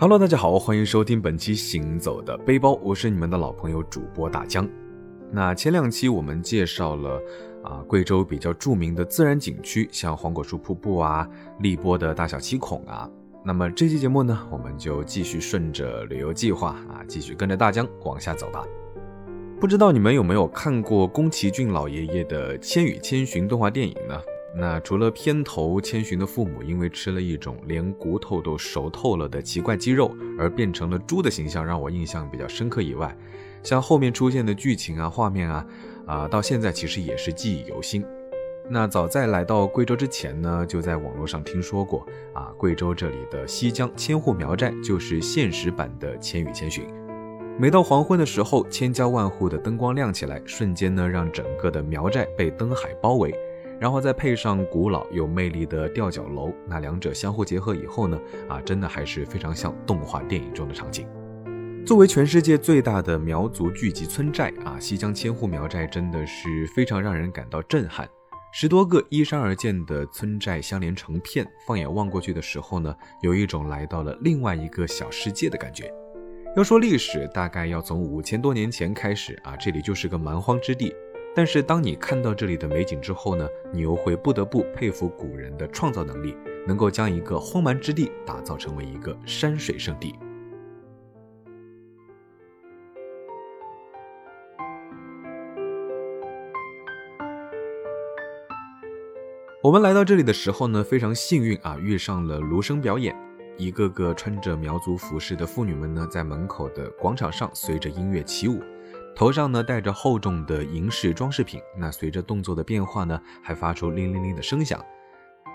Hello，大家好，欢迎收听本期行走的背包，我是你们的老朋友主播大江。那前两期我们介绍了啊贵州比较著名的自然景区，像黄果树瀑布啊、荔波的大小七孔啊。那么这期节目呢，我们就继续顺着旅游计划啊，继续跟着大江往下走吧。不知道你们有没有看过宫崎骏老爷爷的《千与千寻》动画电影呢？那除了片头千寻的父母因为吃了一种连骨头都熟透了的奇怪鸡肉而变成了猪的形象让我印象比较深刻以外，像后面出现的剧情啊、画面啊，啊，到现在其实也是记忆犹新。那早在来到贵州之前呢，就在网络上听说过啊，贵州这里的西江千户苗寨就是现实版的《千与千寻》。每到黄昏的时候，千家万户的灯光亮起来，瞬间呢，让整个的苗寨被灯海包围。然后再配上古老有魅力的吊脚楼，那两者相互结合以后呢，啊，真的还是非常像动画电影中的场景。作为全世界最大的苗族聚集村寨啊，西江千户苗寨真的是非常让人感到震撼。十多个依山而建的村寨相连成片，放眼望过去的时候呢，有一种来到了另外一个小世界的感觉。要说历史，大概要从五千多年前开始啊，这里就是个蛮荒之地。但是当你看到这里的美景之后呢，你又会不得不佩服古人的创造能力，能够将一个荒蛮之地打造成为一个山水圣地。我们来到这里的时候呢，非常幸运啊，遇上了芦笙表演，一个个穿着苗族服饰的妇女们呢，在门口的广场上随着音乐起舞。头上呢戴着厚重的银饰装饰品，那随着动作的变化呢，还发出铃铃铃的声响。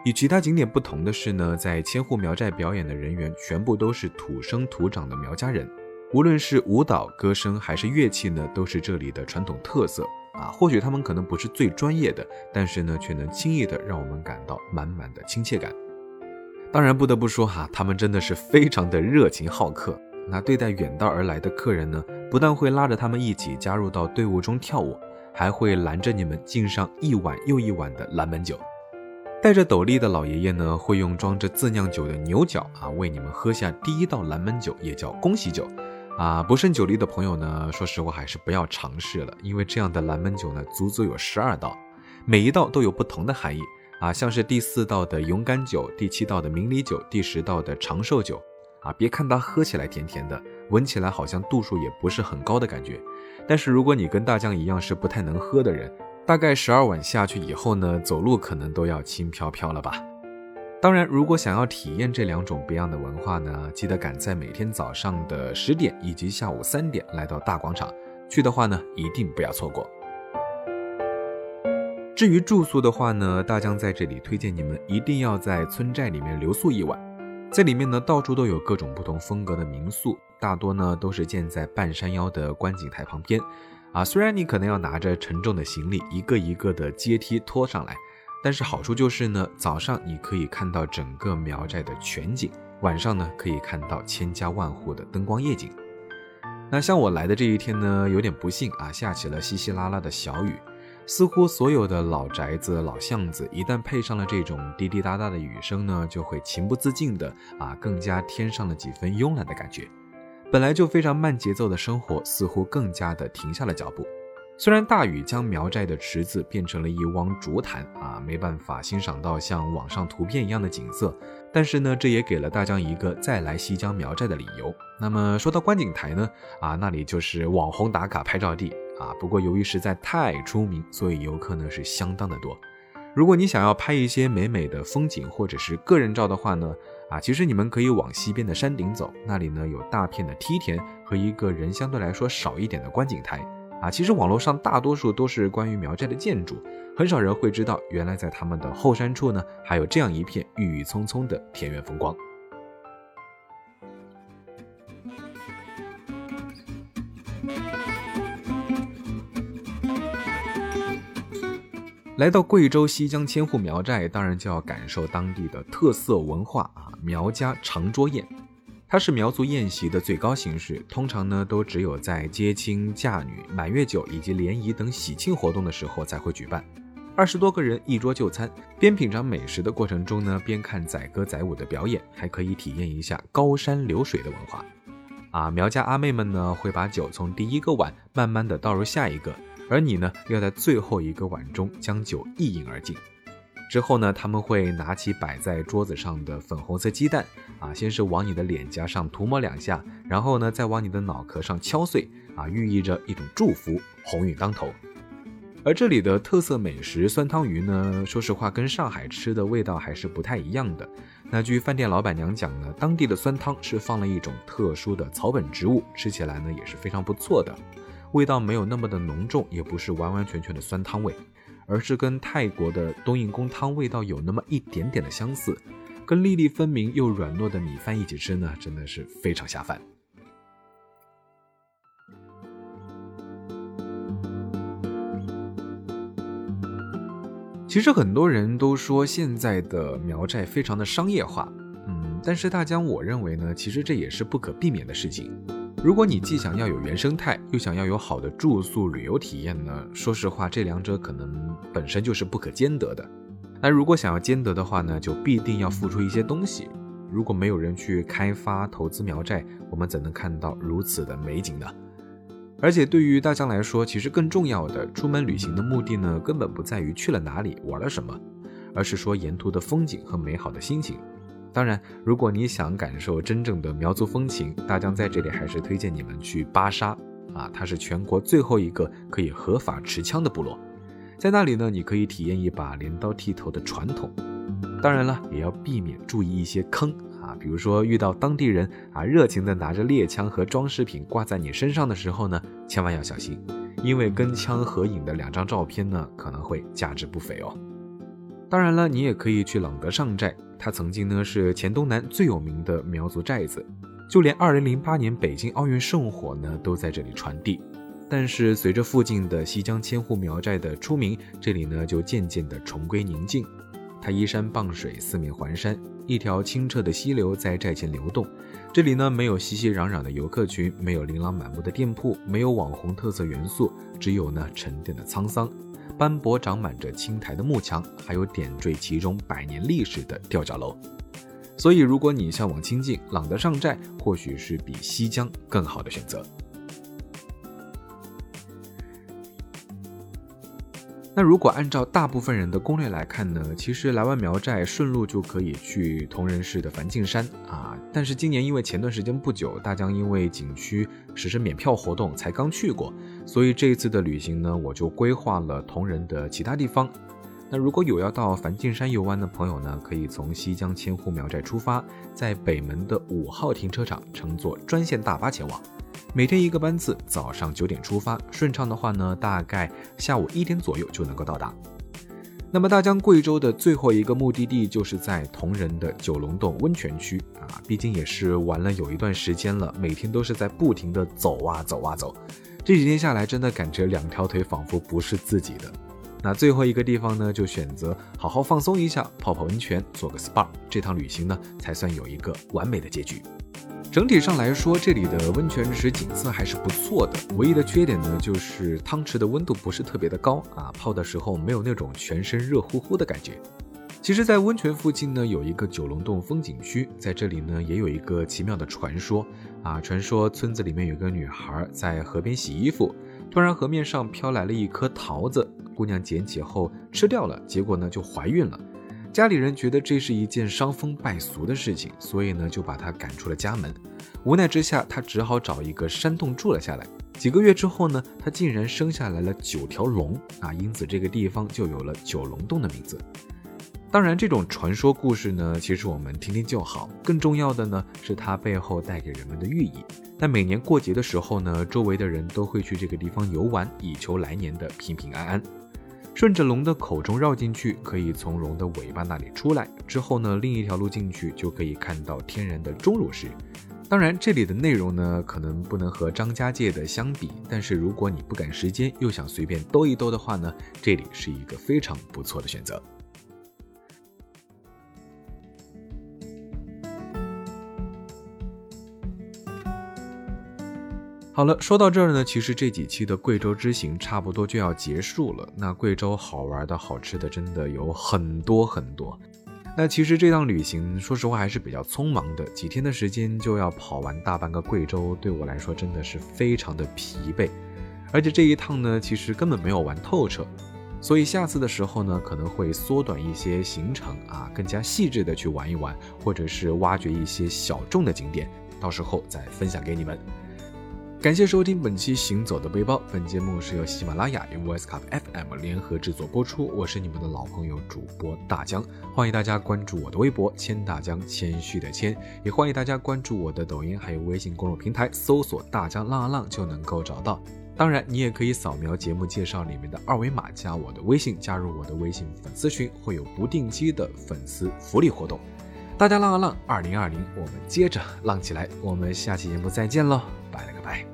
与其他景点不同的是呢，在千户苗寨表演的人员全部都是土生土长的苗家人，无论是舞蹈、歌声还是乐器呢，都是这里的传统特色啊。或许他们可能不是最专业的，但是呢，却能轻易的让我们感到满满的亲切感。当然，不得不说哈，他们真的是非常的热情好客。那对待远道而来的客人呢？不但会拉着他们一起加入到队伍中跳舞，还会拦着你们敬上一碗又一碗的蓝门酒。戴着斗笠的老爷爷呢，会用装着自酿酒的牛角啊，为你们喝下第一道蓝门酒，也叫恭喜酒。啊，不胜酒力的朋友呢，说实话还是不要尝试了，因为这样的蓝门酒呢，足足有十二道，每一道都有不同的含义啊，像是第四道的勇敢酒，第七道的明理酒，第十道的长寿酒。啊，别看它喝起来甜甜的，闻起来好像度数也不是很高的感觉。但是如果你跟大江一样是不太能喝的人，大概十二碗下去以后呢，走路可能都要轻飘飘了吧。当然，如果想要体验这两种不一样的文化呢，记得赶在每天早上的十点以及下午三点来到大广场。去的话呢，一定不要错过。至于住宿的话呢，大江在这里推荐你们一定要在村寨里面留宿一晚。在里面呢，到处都有各种不同风格的民宿，大多呢都是建在半山腰的观景台旁边。啊，虽然你可能要拿着沉重的行李一个一个的阶梯拖上来，但是好处就是呢，早上你可以看到整个苗寨的全景，晚上呢可以看到千家万户的灯光夜景。那像我来的这一天呢，有点不幸啊，下起了稀稀拉拉的小雨。似乎所有的老宅子、老巷子，一旦配上了这种滴滴答答的雨声呢，就会情不自禁的啊，更加添上了几分慵懒的感觉。本来就非常慢节奏的生活，似乎更加的停下了脚步。虽然大雨将苗寨的池子变成了一汪浊潭啊，没办法欣赏到像网上图片一样的景色，但是呢，这也给了大江一个再来西江苗寨的理由。那么说到观景台呢，啊，那里就是网红打卡拍照地。啊，不过由于实在太出名，所以游客呢是相当的多。如果你想要拍一些美美的风景或者是个人照的话呢，啊，其实你们可以往西边的山顶走，那里呢有大片的梯田和一个人相对来说少一点的观景台。啊，其实网络上大多数都是关于苗寨的建筑，很少人会知道，原来在他们的后山处呢，还有这样一片郁郁葱葱的田园风光。来到贵州西江千户苗寨，当然就要感受当地的特色文化啊！苗家长桌宴，它是苗族宴席的最高形式，通常呢都只有在接亲、嫁女、满月酒以及联谊等喜庆活动的时候才会举办。二十多个人一桌就餐，边品尝美食的过程中呢，边看载歌载舞的表演，还可以体验一下高山流水的文化。啊，苗家阿妹们呢会把酒从第一个碗慢慢的倒入下一个，而你呢要在最后一个碗中将酒一饮而尽。之后呢，他们会拿起摆在桌子上的粉红色鸡蛋，啊，先是往你的脸颊上涂抹两下，然后呢再往你的脑壳上敲碎，啊，寓意着一种祝福，鸿运当头。而这里的特色美食酸汤鱼呢，说实话跟上海吃的味道还是不太一样的。那据饭店老板娘讲呢，当地的酸汤是放了一种特殊的草本植物，吃起来呢也是非常不错的，味道没有那么的浓重，也不是完完全全的酸汤味，而是跟泰国的冬阴功汤味道有那么一点点的相似，跟粒粒分明又软糯的米饭一起吃呢，真的是非常下饭。其实很多人都说现在的苗寨非常的商业化，嗯，但是大江我认为呢，其实这也是不可避免的事情。如果你既想要有原生态，又想要有好的住宿旅游体验呢，说实话，这两者可能本身就是不可兼得的。那如果想要兼得的话呢，就必定要付出一些东西。如果没有人去开发投资苗寨，我们怎能看到如此的美景呢？而且对于大江来说，其实更重要的出门旅行的目的呢，根本不在于去了哪里玩了什么，而是说沿途的风景和美好的心情。当然，如果你想感受真正的苗族风情，大江在这里还是推荐你们去巴沙啊，它是全国最后一个可以合法持枪的部落，在那里呢，你可以体验一把镰刀剃头的传统。当然了，也要避免注意一些坑。啊，比如说遇到当地人啊，热情的拿着猎枪和装饰品挂在你身上的时候呢，千万要小心，因为跟枪合影的两张照片呢，可能会价值不菲哦。当然了，你也可以去朗德上寨，它曾经呢是黔东南最有名的苗族寨子，就连2008年北京奥运圣火呢都在这里传递。但是随着附近的西江千户苗寨的出名，这里呢就渐渐的重归宁静。它依山傍水，四面环山。一条清澈的溪流在寨前流动，这里呢没有熙熙攘攘的游客群，没有琳琅满目的店铺，没有网红特色元素，只有呢沉淀的沧桑。斑驳长满着青苔的木墙，还有点缀其中百年历史的吊脚楼。所以，如果你向往清静，朗德上寨或许是比西江更好的选择。那如果按照大部分人的攻略来看呢，其实来完苗寨顺路就可以去铜仁市的梵净山啊。但是今年因为前段时间不久，大疆因为景区实施免票活动才刚去过，所以这一次的旅行呢，我就规划了铜仁的其他地方。那如果有要到梵净山游玩的朋友呢，可以从西江千户苗寨出发，在北门的五号停车场乘坐专线大巴前往。每天一个班次，早上九点出发，顺畅的话呢，大概下午一点左右就能够到达。那么大江贵州的最后一个目的地就是在铜仁的九龙洞温泉区啊，毕竟也是玩了有一段时间了，每天都是在不停的走啊走啊走，这几天下来真的感觉两条腿仿佛不是自己的。那最后一个地方呢，就选择好好放松一下，泡泡温泉，做个 SPA，这趟旅行呢才算有一个完美的结局。整体上来说，这里的温泉池景色还是不错的。唯一的缺点呢，就是汤池的温度不是特别的高啊，泡的时候没有那种全身热乎乎的感觉。其实，在温泉附近呢，有一个九龙洞风景区，在这里呢，也有一个奇妙的传说啊。传说村子里面有个女孩在河边洗衣服，突然河面上飘来了一颗桃子，姑娘捡起后吃掉了，结果呢就怀孕了。家里人觉得这是一件伤风败俗的事情，所以呢就把他赶出了家门。无奈之下，他只好找一个山洞住了下来。几个月之后呢，他竟然生下来了九条龙啊！因此这个地方就有了九龙洞的名字。当然，这种传说故事呢，其实我们听听就好。更重要的呢，是它背后带给人们的寓意。那每年过节的时候呢，周围的人都会去这个地方游玩，以求来年的平平安安。顺着龙的口中绕进去，可以从龙的尾巴那里出来。之后呢，另一条路进去就可以看到天然的钟乳石。当然，这里的内容呢，可能不能和张家界的相比。但是如果你不赶时间，又想随便兜一兜的话呢，这里是一个非常不错的选择。好了，说到这儿呢，其实这几期的贵州之行差不多就要结束了。那贵州好玩的好吃的真的有很多很多。那其实这趟旅行，说实话还是比较匆忙的，几天的时间就要跑完大半个贵州，对我来说真的是非常的疲惫。而且这一趟呢，其实根本没有玩透彻，所以下次的时候呢，可能会缩短一些行程啊，更加细致的去玩一玩，或者是挖掘一些小众的景点，到时候再分享给你们。感谢收听本期《行走的背包》，本节目是由喜马拉雅与 Voice Cup FM 联合制作播出。我是你们的老朋友主播大江，欢迎大家关注我的微博“谦大江”，谦虚的谦，也欢迎大家关注我的抖音还有微信公众平台，搜索“大江浪浪”就能够找到。当然，你也可以扫描节目介绍里面的二维码，加我的微信，加入我的微信粉丝群，会有不定期的粉丝福利活动。大家浪啊浪，二零二零，我们接着浪起来！我们下期节目再见喽，拜了个拜。